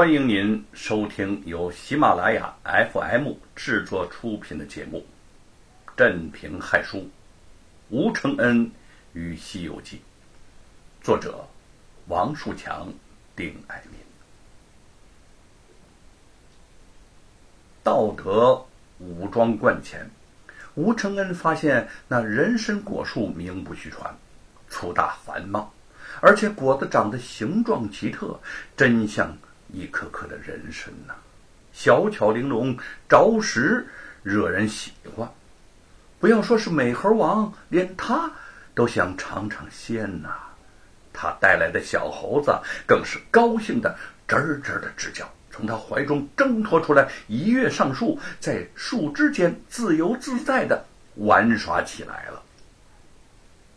欢迎您收听由喜马拉雅 FM 制作出品的节目《镇平害书》，吴承恩与《西游记》，作者王树强、丁爱民。道德武装观前，吴承恩发现那人参果树名不虚传，粗大繁茂，而且果子长得形状奇特，真像。一颗颗的人参呐，小巧玲珑，着实惹人喜欢。不要说是美猴王，连他都想尝尝鲜呐。他带来的小猴子更是高兴的吱吱的直叫，从他怀中挣脱出来，一跃上树，在树枝间自由自在的玩耍起来了。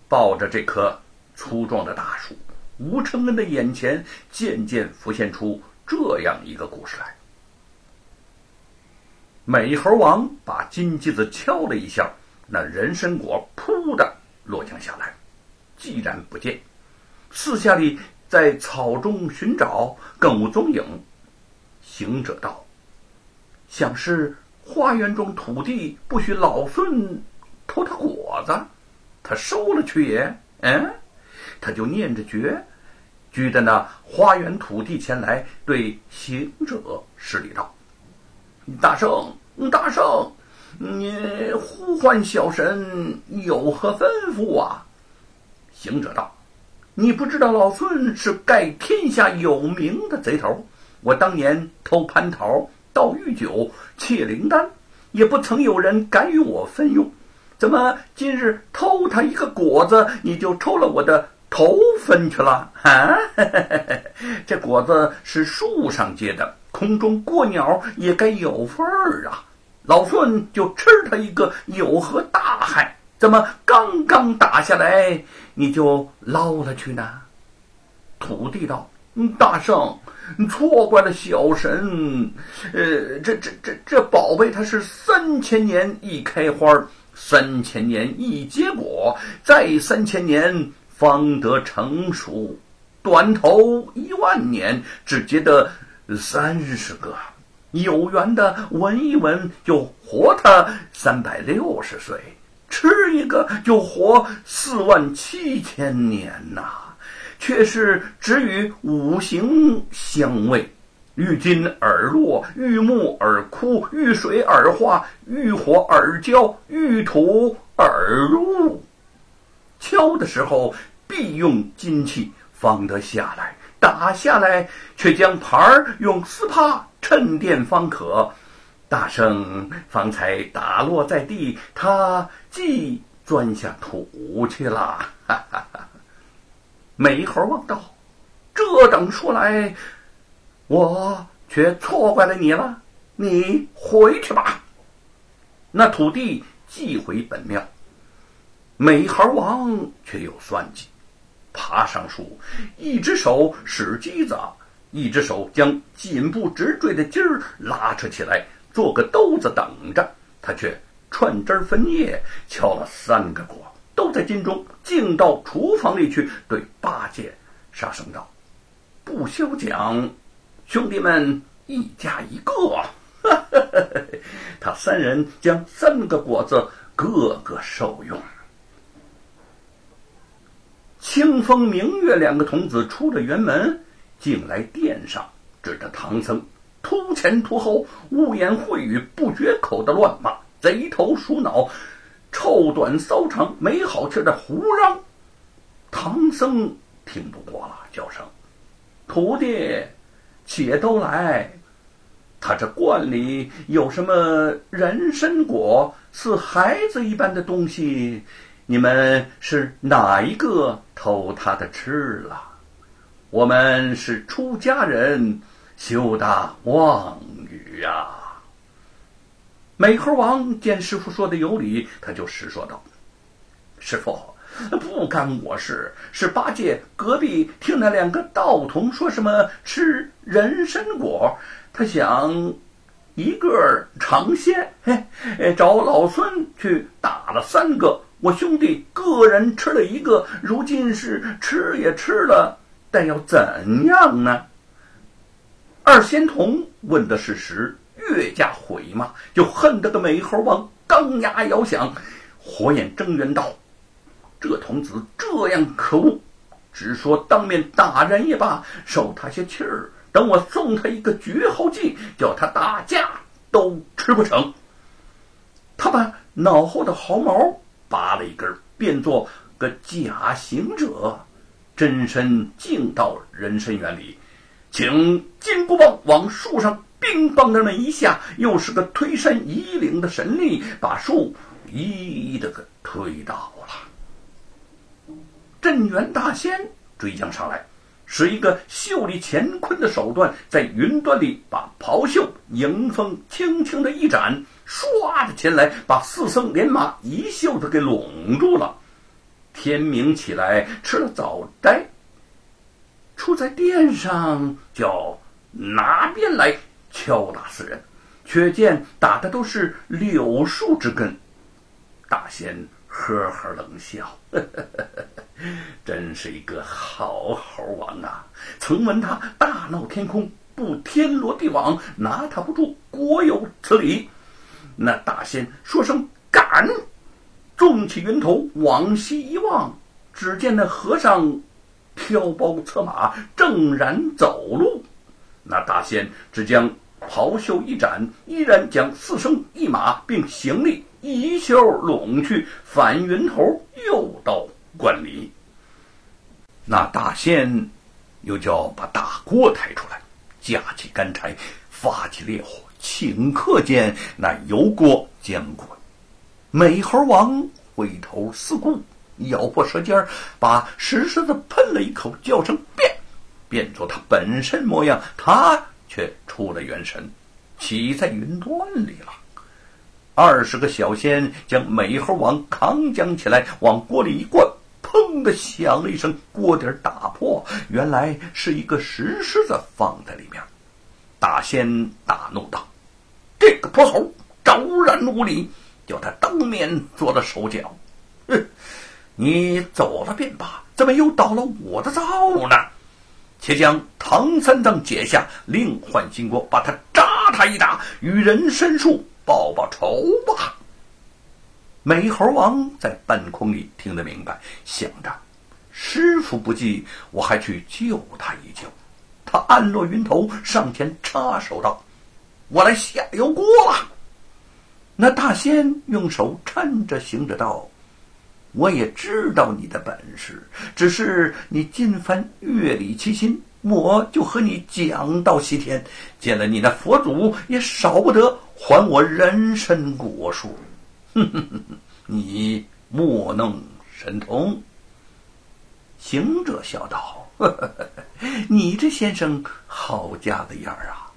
抱着这棵粗壮的大树，吴承恩的眼前渐渐浮现出。这样一个故事来，美猴王把金鸡子敲了一下，那人参果噗的落降下来，寂然不见。四下里在草中寻找，更无踪影。行者道：“想是花园中土地不许老孙偷他果子，他收了去也。嗯，他就念着诀。”居的那花园土地前来，对行者施礼道：“大圣，大圣，你呼唤小神有何吩咐啊？”行者道：“你不知道老孙是盖天下有名的贼头，我当年偷蟠桃、盗玉酒、窃灵丹，也不曾有人敢与我分用。怎么今日偷他一个果子，你就抽了我的？”头分去了啊！这果子是树上结的，空中过鸟也该有份儿啊！老孙就吃他一个，有何大害？怎么刚刚打下来，你就捞了去呢？土地道：“大圣，错怪了小神。呃，这这这这宝贝，它是三千年一开花，三千年一结果，再三千年。”方得成熟，短头一万年，只结得三十个。有缘的闻一闻，就活他三百六十岁；吃一个，就活四万七千年呐。却是只与五行相位：遇金而落，遇木而枯，遇水而化，遇火而焦，遇土而入。敲的时候。必用金器方得下来，打下来却将牌儿用丝帕衬垫方可。大圣方才打落在地，他即钻下土去了。哈哈哈！美猴王道：“这等说来，我却错怪了你了。你回去吧。”那土地寄回本庙，美猴王却有算计。爬上树，一只手使机子，一只手将颈部直坠的筋儿拉扯起来，做个兜子等着。他却串枝分叶，敲了三个果，都在金中，径到厨房里去，对八戒、沙僧道：“不消讲，兄弟们一家一个。” 他三人将三个果子个个受用。清风明月两个童子出了园门，进来殿上，指着唐僧突前突后、污言秽语不绝口的乱骂，贼头鼠脑、臭短骚长、没好气的胡嚷。唐僧听不过了，叫声：“徒弟，且都来！他这罐里有什么人参果，似孩子一般的东西？”你们是哪一个偷他的吃了？我们是出家人，休得妄语呀！美猴王见师傅说的有理，他就实说道：“师傅，不干我事，是八戒隔壁听那两个道童说什么吃人参果，他想一个尝鲜，嘿，找老孙去打了三个。”我兄弟个人吃了一个，如今是吃也吃了，但要怎样呢？二仙童问的是实，越加悔骂，就恨得个美猴王钢牙咬响，火眼睁圆道：“这童子这样可恶，只说当面打人也罢，受他些气儿。等我送他一个绝后计，叫他打架都吃不成。”他把脑后的毫毛拔了一根，变做个假行者，真身进到人参园里。请金箍棒往树上冰棒的那一下，又是个推山移岭的神力，把树一一的给推倒了。镇元大仙追将上来，使一个袖里乾坤的手段，在云端里把袍袖迎风轻轻的一展，唰的前来，把四僧连马一袖子给拢住了。天明起来，吃了早斋。出在殿上，叫拿鞭来敲打四人，却见打的都是柳树之根。大仙呵呵冷笑，呵呵呵呵真是一个好猴王啊！曾闻他大闹天空，不天罗地网，拿他不住，果有此理。那大仙说声敢，纵起云头往西一望，只见那和尚。挑包策马，正然走路。那大仙只将袍袖一展，依然将四生一马并行李一袖拢去，返云头，又到观里。那大仙又叫把大锅抬出来，架起干柴，发起烈火，顷刻间那油锅将滚。美猴王回头四顾。咬破舌尖，把石狮子喷了一口，叫声变，变作他本身模样。他却出了元神，起在云端里了。二十个小仙将美猴王扛将起来，往锅里一灌，砰的响了一声，锅底打破。原来是一个石狮子放在里面。大仙大怒道：“这个泼猴，昭然无礼，叫他当面做了手脚。”哼！你走了便罢，怎么又倒了我的灶呢？且将唐三藏解下，另换金锅，把他扎他一打，与人申诉报报仇吧。美猴王在半空里听得明白，想着师傅不济，我还去救他一救。他暗落云头，上前插手道：“我来下油锅了。”那大仙用手搀着行者道。我也知道你的本事，只是你今番月里七心，我就和你讲道西天。见了你那佛祖，也少不得还我人参果树。哼哼哼哼，你莫弄神通。行者笑道：“呵呵呵你这先生好家子样儿啊！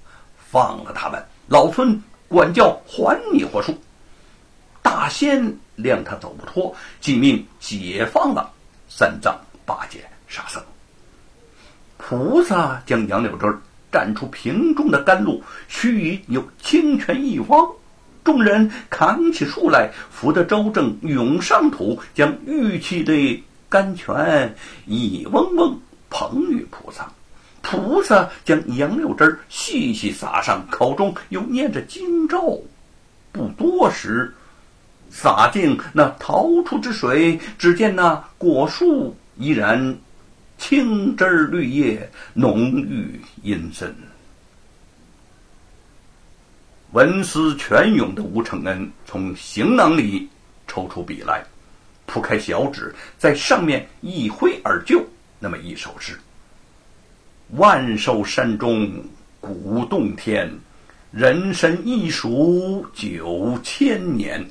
放了他们，老孙管教还你火树。”大仙。谅他走不脱，即命解放了三藏、八戒、沙僧。菩萨将杨柳枝蘸出瓶中的甘露，须臾有清泉一汪。众人扛起树来，扶得周正涌上土，将玉器的甘泉一嗡嗡捧与菩萨。菩萨将杨柳枝细细撒上，口中又念着经咒。不多时。洒进那桃出之水，只见那果树依然青枝绿叶，浓郁阴森。文思泉涌的吴承恩从行囊里抽出笔来，铺开小纸，在上面一挥而就，那么一首诗：“万寿山中古洞天，人参一数九千年。”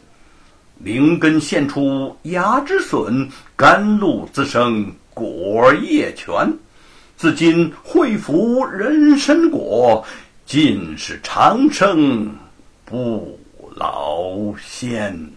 灵根现出芽之笋，甘露滋生果叶全。自今会服人参果，尽是长生不老仙。